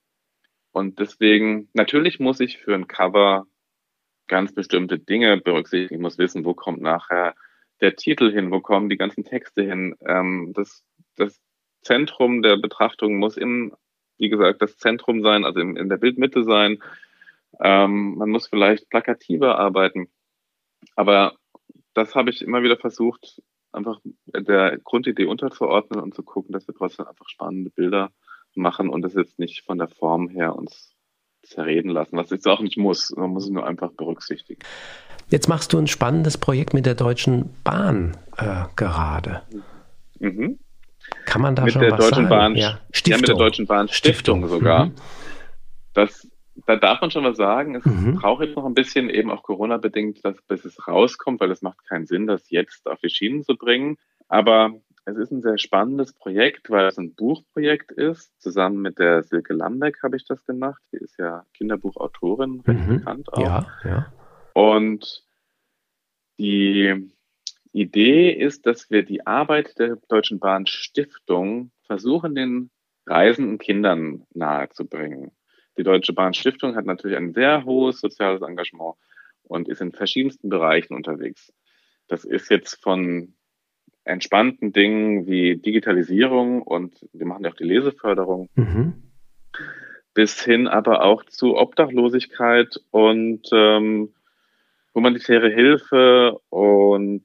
Und deswegen, natürlich muss ich für ein Cover ganz bestimmte Dinge berücksichtigen. Ich muss wissen, wo kommt nachher der Titel hin, wo kommen die ganzen Texte hin. Ähm, das, das Zentrum der Betrachtung muss im, wie gesagt, das Zentrum sein, also in, in der Bildmitte sein. Ähm, man muss vielleicht plakativer arbeiten. Aber das habe ich immer wieder versucht, einfach der Grundidee unterzuordnen und zu gucken, dass wir trotzdem einfach spannende Bilder machen und das jetzt nicht von der Form her uns zerreden lassen, was jetzt auch nicht muss. Man muss es nur einfach berücksichtigen. Jetzt machst du ein spannendes Projekt mit der Deutschen Bahn äh, gerade. Mhm. Kann man da mit schon der was Deutschen sagen? Bahn, ja. Stiftung. ja, mit der Deutschen Bahn Stiftung, Stiftung. sogar. Mhm. Das da darf man schon was sagen. Es mhm. braucht jetzt noch ein bisschen, eben auch Corona-bedingt, dass, bis es rauskommt, weil es macht keinen Sinn, das jetzt auf die Schienen zu bringen. Aber es ist ein sehr spannendes Projekt, weil es ein Buchprojekt ist. Zusammen mit der Silke Lambeck habe ich das gemacht. Die ist ja Kinderbuchautorin, recht mhm. bekannt auch. Ja, ja. Und die Idee ist, dass wir die Arbeit der Deutschen Bahn Stiftung versuchen, den reisenden Kindern nahezubringen. Die Deutsche Bahn Stiftung hat natürlich ein sehr hohes soziales Engagement und ist in verschiedensten Bereichen unterwegs. Das ist jetzt von entspannten Dingen wie Digitalisierung und wir machen ja auch die Leseförderung, mhm. bis hin aber auch zu Obdachlosigkeit und ähm, humanitäre Hilfe und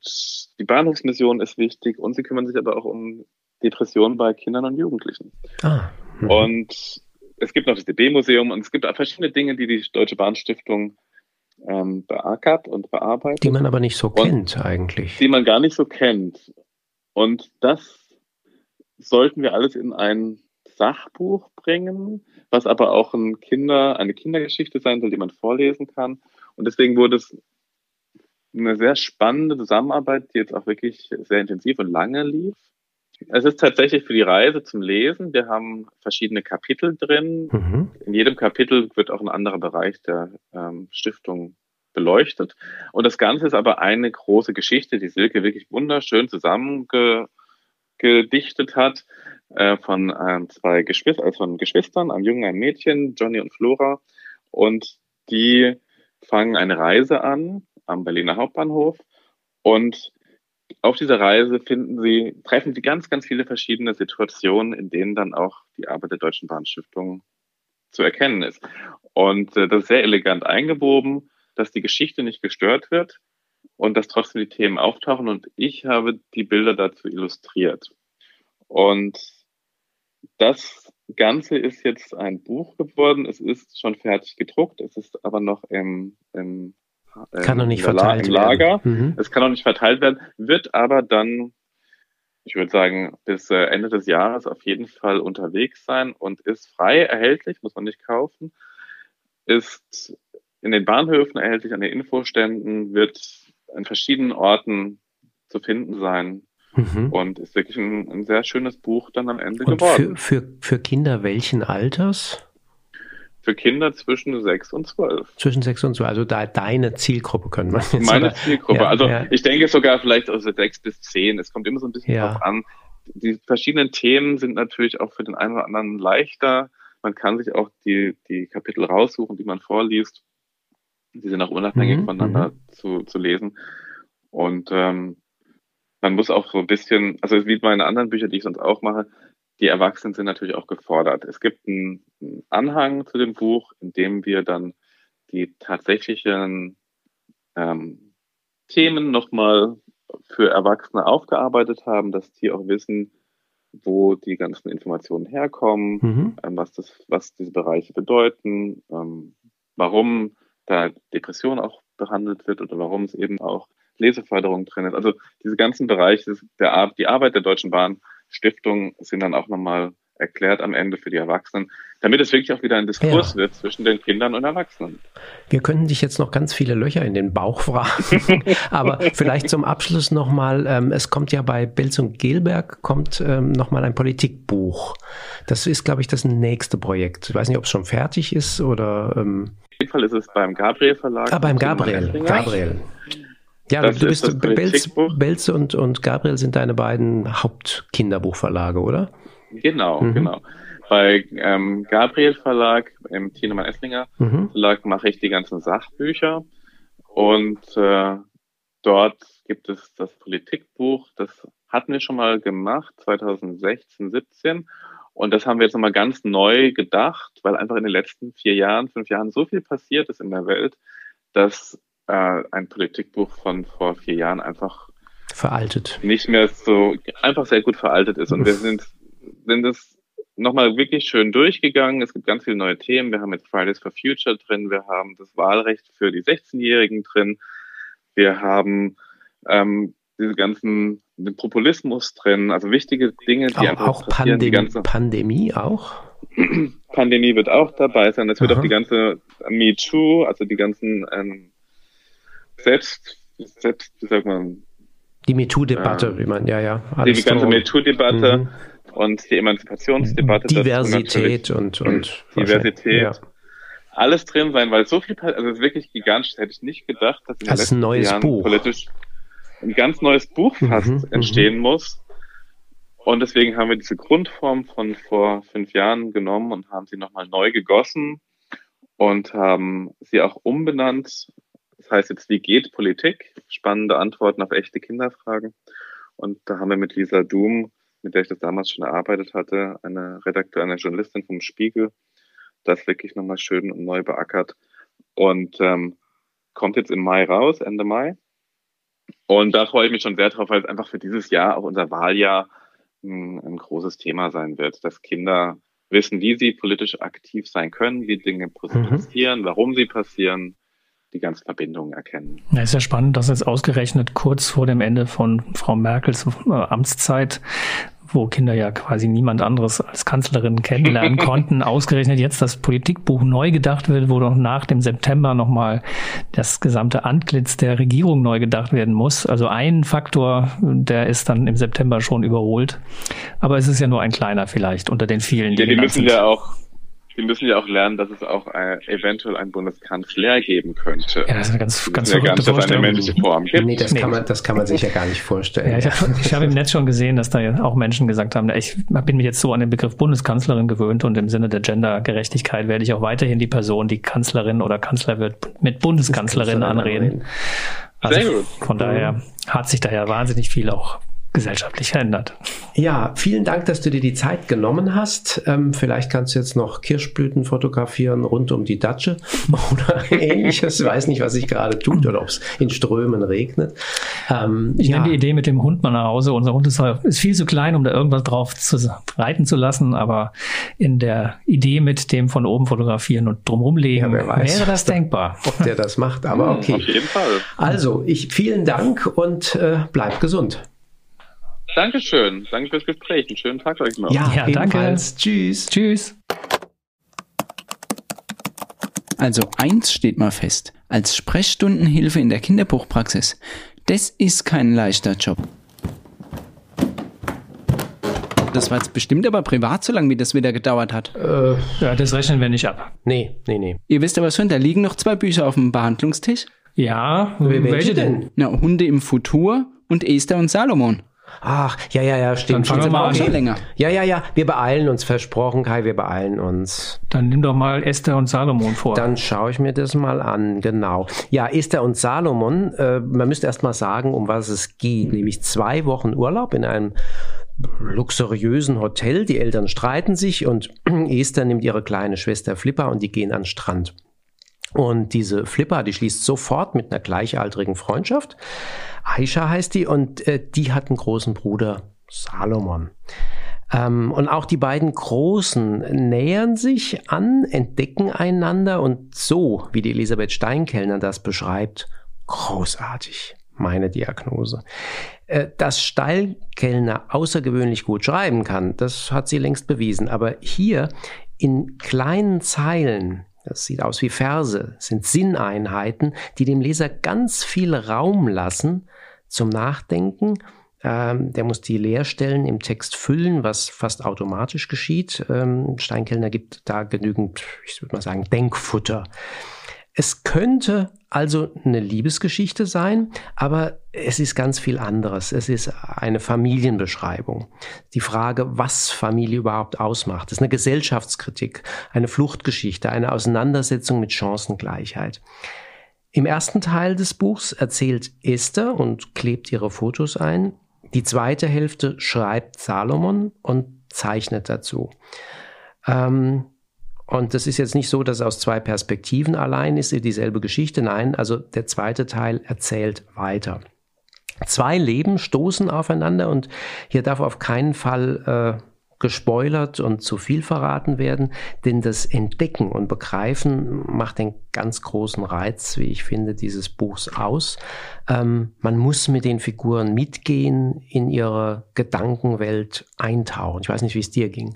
die Bahnhofsmission ist wichtig und sie kümmern sich aber auch um Depressionen bei Kindern und Jugendlichen. Ah, mhm. und es gibt noch das DB-Museum und es gibt auch verschiedene Dinge, die die Deutsche Bahnstiftung ähm, beackert und bearbeitet. Die man aber nicht so kennt eigentlich. Die man gar nicht so kennt. Und das sollten wir alles in ein Sachbuch bringen, was aber auch ein Kinder, eine Kindergeschichte sein soll, die man vorlesen kann. Und deswegen wurde es eine sehr spannende Zusammenarbeit, die jetzt auch wirklich sehr intensiv und lange lief. Es ist tatsächlich für die Reise zum Lesen. Wir haben verschiedene Kapitel drin. Mhm. In jedem Kapitel wird auch ein anderer Bereich der ähm, Stiftung beleuchtet. Und das Ganze ist aber eine große Geschichte, die Silke wirklich wunderschön zusammengedichtet hat äh, von äh, zwei Geschwistern, also von Geschwistern, einem Jungen, einem Mädchen, Johnny und Flora. Und die fangen eine Reise an am Berliner Hauptbahnhof und auf dieser Reise finden Sie, treffen Sie ganz, ganz viele verschiedene Situationen, in denen dann auch die Arbeit der Deutschen Bahnstiftung zu erkennen ist. Und äh, das ist sehr elegant eingewoben, dass die Geschichte nicht gestört wird und dass trotzdem die Themen auftauchen. Und ich habe die Bilder dazu illustriert. Und das Ganze ist jetzt ein Buch geworden. Es ist schon fertig gedruckt. Es ist aber noch im, im kann noch nicht verteilt im Lager. werden. Mhm. Es kann noch nicht verteilt werden, wird aber dann, ich würde sagen, bis äh, Ende des Jahres auf jeden Fall unterwegs sein und ist frei erhältlich, muss man nicht kaufen, ist in den Bahnhöfen erhältlich, an den Infoständen, wird an verschiedenen Orten zu finden sein. Mhm. Und ist wirklich ein, ein, sehr schönes Buch dann am Ende und geworden. Für, für, für Kinder welchen Alters? Für Kinder zwischen sechs und zwölf. Zwischen sechs und zwölf, also da deine Zielgruppe können wir jetzt Meine oder? Zielgruppe, ja, also ja. ich denke sogar vielleicht aus sechs bis zehn. Es kommt immer so ein bisschen ja. drauf an. Die verschiedenen Themen sind natürlich auch für den einen oder anderen leichter. Man kann sich auch die, die Kapitel raussuchen, die man vorliest. Die sind auch unabhängig mhm, voneinander mhm. zu, zu lesen. Und ähm, man muss auch so ein bisschen, also wie meine anderen Bücher, die ich sonst auch mache, die Erwachsenen sind natürlich auch gefordert. Es gibt einen, Anhang zu dem Buch, in dem wir dann die tatsächlichen ähm, Themen nochmal für Erwachsene aufgearbeitet haben, dass die auch wissen, wo die ganzen Informationen herkommen, mhm. ähm, was, das, was diese Bereiche bedeuten, ähm, warum da Depression auch behandelt wird oder warum es eben auch Leseförderung drin ist. Also diese ganzen Bereiche der die Arbeit der Deutschen Bahn Stiftung sind dann auch nochmal erklärt am Ende für die Erwachsenen, damit es wirklich auch wieder ein Diskurs ja. wird zwischen den Kindern und Erwachsenen. Wir könnten dich jetzt noch ganz viele Löcher in den Bauch fragen, <laughs> aber vielleicht zum Abschluss nochmal, ähm, es kommt ja bei Belz und Gelberg kommt ähm, nochmal ein Politikbuch. Das ist, glaube ich, das nächste Projekt. Ich weiß nicht, ob es schon fertig ist oder... Ähm Auf jeden Fall ist es beim Gabriel Verlag. Ah, beim Gabriel. Gabriel. Ja, das du bist Belz, Belz und, und Gabriel sind deine beiden Hauptkinderbuchverlage, oder? Genau, mhm. genau. Bei ähm, Gabriel Verlag, im Tienemann Esslinger mhm. Verlag, mache ich die ganzen Sachbücher und äh, dort gibt es das Politikbuch, das hatten wir schon mal gemacht, 2016, 17. Und das haben wir jetzt nochmal ganz neu gedacht, weil einfach in den letzten vier Jahren, fünf Jahren so viel passiert ist in der Welt, dass äh, ein Politikbuch von vor vier Jahren einfach veraltet. Nicht mehr so, einfach sehr gut veraltet ist. Und wir sind, sind es nochmal wirklich schön durchgegangen. Es gibt ganz viele neue Themen. Wir haben jetzt Fridays for Future drin. Wir haben das Wahlrecht für die 16-Jährigen drin. Wir haben ähm, diese ganzen den Populismus drin, also wichtige Dinge, die auch, einfach auch passieren. Pandem die ganze Pandemie auch? <clears throat> Pandemie wird auch dabei sein. Es wird auch die ganze MeToo, also die ganzen ähm, selbst, selbst, wie sagt man? Die MeToo-Debatte, äh, wie man, ja, ja. Alles die ganze MeToo-Debatte mhm. und die Emanzipationsdebatte. Diversität und, und Diversität. Ja. Alles drin sein, weil so viel, also es ist wirklich gigantisch, hätte ich nicht gedacht, dass in den letzten ein neues Jahren Buch. politisch ein ganz neues Buch mhm, fast mhm, entstehen muss. Und deswegen haben wir diese Grundform von vor fünf Jahren genommen und haben sie nochmal neu gegossen und haben sie auch umbenannt das heißt jetzt, wie geht Politik? Spannende Antworten auf echte Kinderfragen. Und da haben wir mit Lisa Doom, mit der ich das damals schon erarbeitet hatte, eine Redakteurin, eine Journalistin vom Spiegel, das wirklich nochmal schön und neu beackert. Und ähm, kommt jetzt im Mai raus, Ende Mai. Und da freue ich mich schon sehr drauf, weil es einfach für dieses Jahr, auch unser Wahljahr, ein, ein großes Thema sein wird, dass Kinder wissen, wie sie politisch aktiv sein können, wie Dinge mhm. passieren, mhm. warum sie passieren, die ganzen Verbindungen erkennen. Ja, ist ja spannend, dass jetzt ausgerechnet kurz vor dem Ende von Frau Merkels äh, Amtszeit wo Kinder ja quasi niemand anderes als Kanzlerin kennenlernen <laughs> konnten, ausgerechnet jetzt das Politikbuch neu gedacht wird, wo doch nach dem September nochmal das gesamte Antlitz der Regierung neu gedacht werden muss. Also ein Faktor, der ist dann im September schon überholt. Aber es ist ja nur ein kleiner vielleicht unter den vielen. Die, ja, die müssen ja auch wir müssen ja auch lernen, dass es auch äh, eventuell einen Bundeskanzler geben könnte. Ja, das ist eine ganz, ganz ja gar nicht, eine männliche Form gibt. Nee, das, nee. Kann man, das kann man sich ja gar nicht vorstellen. Ja, ich habe hab im Netz schon gesehen, dass da auch Menschen gesagt haben, ich bin mir jetzt so an den Begriff Bundeskanzlerin gewöhnt und im Sinne der Gendergerechtigkeit werde ich auch weiterhin die Person, die Kanzlerin oder Kanzler wird, mit Bundeskanzlerin anreden. Also Sehr gut. Von daher hat sich daher wahnsinnig viel auch gesellschaftlich verändert. Ja, vielen Dank, dass du dir die Zeit genommen hast. Ähm, vielleicht kannst du jetzt noch Kirschblüten fotografieren rund um die Datsche <laughs> oder ähnliches. Ich weiß nicht, was sich gerade tut oder ob es in Strömen regnet. Ähm, ich ja. nehme die Idee mit dem Hund mal nach Hause. Unser Hund ist, ist viel zu klein, um da irgendwas drauf zu reiten zu lassen, aber in der Idee mit dem von oben fotografieren und drumherum legen ja, weiß, wäre das denkbar. Ob der das macht, aber okay. Auf jeden Fall. Also, ich vielen Dank und äh, bleib gesund. Dankeschön. Danke fürs Gespräch. Einen schönen Tag euch noch. Ja, ja danke. Tschüss. Tschüss. Also eins steht mal fest. Als Sprechstundenhilfe in der Kinderbuchpraxis Das ist kein leichter Job. Das war jetzt bestimmt aber privat, so lange wie das wieder gedauert hat. Äh, ja, das rechnen wir nicht ab. Nee, nee, nee. Ihr wisst aber schon, da liegen noch zwei Bücher auf dem Behandlungstisch. Ja, welche, welche denn? Na, Hunde im Futur und Esther und Salomon. Ach, ja, ja, ja, stimmt. Dann fangen wir mal Schon länger. Ja, ja, ja, wir beeilen uns, versprochen, Kai, wir beeilen uns. Dann nimm doch mal Esther und Salomon vor. Dann schaue ich mir das mal an, genau. Ja, Esther und Salomon, äh, man müsste erst mal sagen, um was es geht, nämlich zwei Wochen Urlaub in einem luxuriösen Hotel. Die Eltern streiten sich und <clears throat> Esther nimmt ihre kleine Schwester Flipper und die gehen an den Strand. Und diese Flipper, die schließt sofort mit einer gleichaltrigen Freundschaft. Aisha heißt die und äh, die hat einen großen Bruder, Salomon. Ähm, und auch die beiden Großen nähern sich an, entdecken einander und so, wie die Elisabeth Steinkellner das beschreibt, großartig, meine Diagnose. Äh, dass Steilkellner außergewöhnlich gut schreiben kann, das hat sie längst bewiesen. Aber hier in kleinen Zeilen das sieht aus wie Verse, sind Sinneinheiten, die dem Leser ganz viel Raum lassen zum Nachdenken. Ähm, der muss die Leerstellen im Text füllen, was fast automatisch geschieht. Ähm, Steinkellner gibt da genügend, ich würde mal sagen, Denkfutter. Es könnte also eine Liebesgeschichte sein, aber es ist ganz viel anderes. Es ist eine Familienbeschreibung. Die Frage, was Familie überhaupt ausmacht, ist eine Gesellschaftskritik, eine Fluchtgeschichte, eine Auseinandersetzung mit Chancengleichheit. Im ersten Teil des Buchs erzählt Esther und klebt ihre Fotos ein. Die zweite Hälfte schreibt Salomon und zeichnet dazu. Ähm, und das ist jetzt nicht so, dass aus zwei Perspektiven allein ist, dieselbe Geschichte. Nein, also der zweite Teil erzählt weiter. Zwei Leben stoßen aufeinander und hier darf auf keinen Fall äh, gespoilert und zu viel verraten werden, denn das Entdecken und Begreifen macht den ganz großen Reiz, wie ich finde, dieses Buchs aus. Ähm, man muss mit den Figuren mitgehen, in ihre Gedankenwelt eintauchen. Ich weiß nicht, wie es dir ging.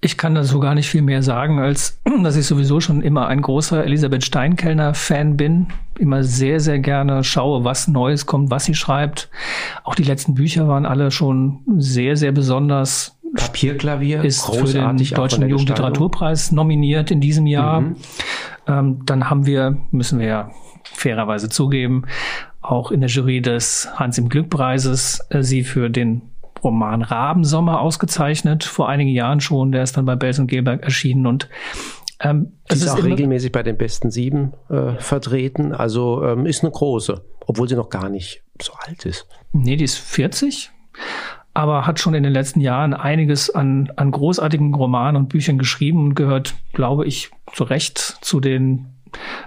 Ich kann dazu gar nicht viel mehr sagen, als <clears throat> dass ich sowieso schon immer ein großer Elisabeth Steinkellner-Fan bin. Immer sehr, sehr gerne schaue, was Neues kommt, was sie schreibt. Auch die letzten Bücher waren alle schon sehr, sehr besonders. Papierklavier ist für den Deutschen Jugendliteraturpreis nominiert in diesem Jahr. Mhm. Ähm, dann haben wir, müssen wir ja fairerweise zugeben, auch in der Jury des Hans im Glück Preises äh, sie für den Roman Rabensommer ausgezeichnet, vor einigen Jahren schon. Der ist dann bei Bells und Gelberg erschienen und ähm, es ist, ist auch regelmäßig bei den besten sieben äh, vertreten. Also ähm, ist eine große, obwohl sie noch gar nicht so alt ist. Nee, die ist 40, aber hat schon in den letzten Jahren einiges an, an großartigen Romanen und Büchern geschrieben und gehört, glaube ich, zu Recht zu den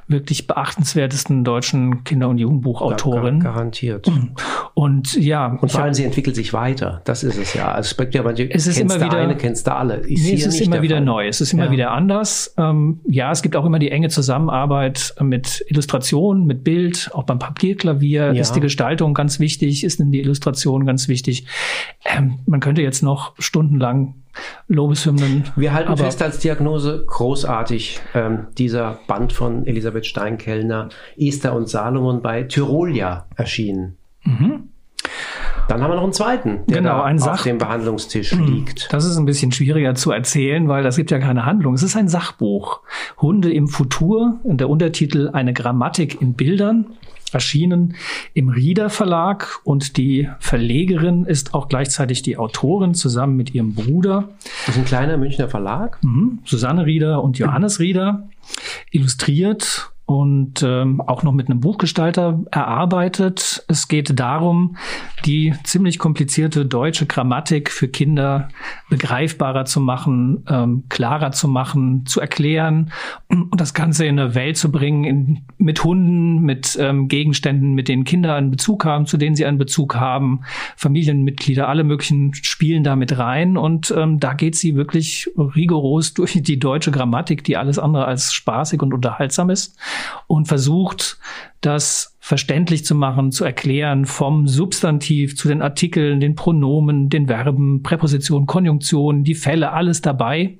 wirklich beachtenswertesten deutschen Kinder- und Jugendbuchautorin. Gar, garantiert. Mhm. Und ja. Und vor allem, sie entwickelt sich weiter. Das ist es ja. Also, ja, es ist immer wieder, eine, kennst du alle. Ist nee, es ist immer wieder Fall. neu. Es ist immer ja. wieder anders. Ähm, ja, es gibt auch immer die enge Zusammenarbeit mit Illustration, mit Bild. Auch beim Papierklavier ja. ist die Gestaltung ganz wichtig, ist die Illustration ganz wichtig. Ähm, man könnte jetzt noch stundenlang Lobeshymnen. Wir halten fest als Diagnose großartig ähm, dieser Band von Elisabeth Steinkellner, Esther und Salomon bei Tyrolia erschienen. Mhm. Dann haben wir noch einen zweiten, der genau, ein auf dem Behandlungstisch mhm. liegt. Das ist ein bisschen schwieriger zu erzählen, weil das gibt ja keine Handlung. Es ist ein Sachbuch. Hunde im Futur, der Untertitel Eine Grammatik in Bildern erschienen im Rieder Verlag und die Verlegerin ist auch gleichzeitig die Autorin zusammen mit ihrem Bruder. Das ist ein kleiner Münchner Verlag. Mhm. Susanne Rieder und Johannes Rieder. Illustriert und ähm, auch noch mit einem Buchgestalter erarbeitet. Es geht darum, die ziemlich komplizierte deutsche Grammatik für Kinder begreifbarer zu machen, ähm, klarer zu machen, zu erklären und das Ganze in eine Welt zu bringen in, mit Hunden, mit ähm, Gegenständen, mit denen Kinder einen Bezug haben, zu denen sie einen Bezug haben, Familienmitglieder, alle möglichen spielen da mit rein und ähm, da geht sie wirklich rigoros durch die deutsche Grammatik, die alles andere als spaßig und unterhaltsam ist und versucht, das verständlich zu machen, zu erklären, vom Substantiv zu den Artikeln, den Pronomen, den Verben, Präpositionen, Konjunktionen, die Fälle, alles dabei.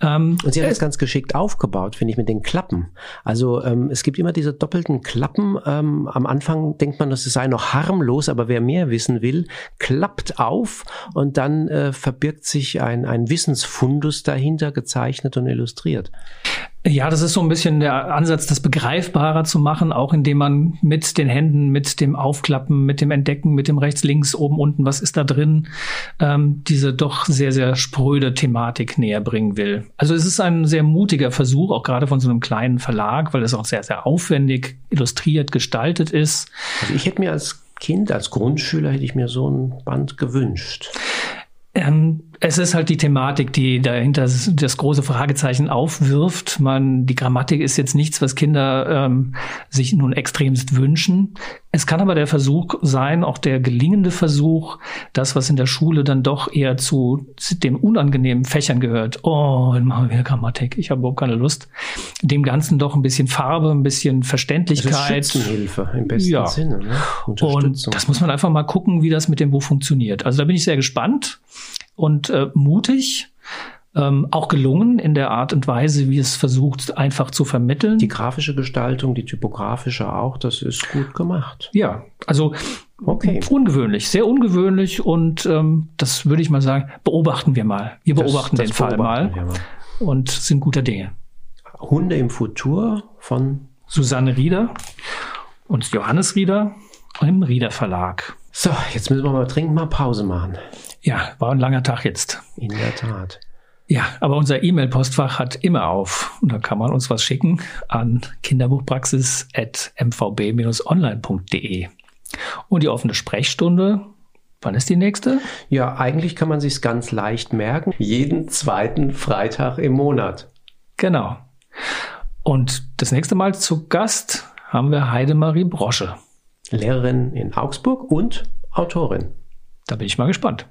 Ähm, und sie hat das ganz geschickt aufgebaut, finde ich, mit den Klappen. Also ähm, es gibt immer diese doppelten Klappen. Ähm, am Anfang denkt man, das sei noch harmlos, aber wer mehr wissen will, klappt auf und dann äh, verbirgt sich ein, ein Wissensfundus dahinter, gezeichnet und illustriert. Ja, das ist so ein bisschen der Ansatz, das begreifbarer zu machen, auch indem man mit den Händen, mit dem Aufklappen, mit dem Entdecken, mit dem rechts, links, oben, unten, was ist da drin, ähm, diese doch sehr, sehr spröde Thematik näher bringen will. Also es ist ein sehr mutiger Versuch, auch gerade von so einem kleinen Verlag, weil es auch sehr, sehr aufwendig illustriert, gestaltet ist. Also ich hätte mir als Kind, als Grundschüler, hätte ich mir so ein Band gewünscht. Ähm, es ist halt die Thematik, die dahinter das, große Fragezeichen aufwirft. Man, die Grammatik ist jetzt nichts, was Kinder ähm, sich nun extremst wünschen. Es kann aber der Versuch sein, auch der gelingende Versuch, das, was in der Schule dann doch eher zu den unangenehmen Fächern gehört. Oh, dann machen wir wieder Grammatik. Ich habe überhaupt keine Lust. Dem Ganzen doch ein bisschen Farbe, ein bisschen Verständlichkeit. Das Schützenhilfe im besten ja. Sinne. Ne? Und das muss man einfach mal gucken, wie das mit dem Buch funktioniert. Also da bin ich sehr gespannt und äh, mutig. Ähm, auch gelungen in der Art und Weise, wie es versucht, einfach zu vermitteln. Die grafische Gestaltung, die typografische auch, das ist gut gemacht. Ja, also okay. ungewöhnlich, sehr ungewöhnlich und ähm, das würde ich mal sagen, beobachten wir mal. Wir beobachten das, das den Fall mal, mal und sind guter Dinge. Hunde im Futur von Susanne Rieder und Johannes Rieder im Rieder Verlag. So, jetzt müssen wir mal dringend mal Pause machen. Ja, war ein langer Tag jetzt. In der Tat. Ja, aber unser E-Mail-Postfach hat immer auf. Und da kann man uns was schicken an kinderbuchpraxis.mvb-online.de. Und die offene Sprechstunde, wann ist die nächste? Ja, eigentlich kann man sich ganz leicht merken. Jeden zweiten Freitag im Monat. Genau. Und das nächste Mal zu Gast haben wir Heidemarie Brosche. Lehrerin in Augsburg und Autorin. Da bin ich mal gespannt.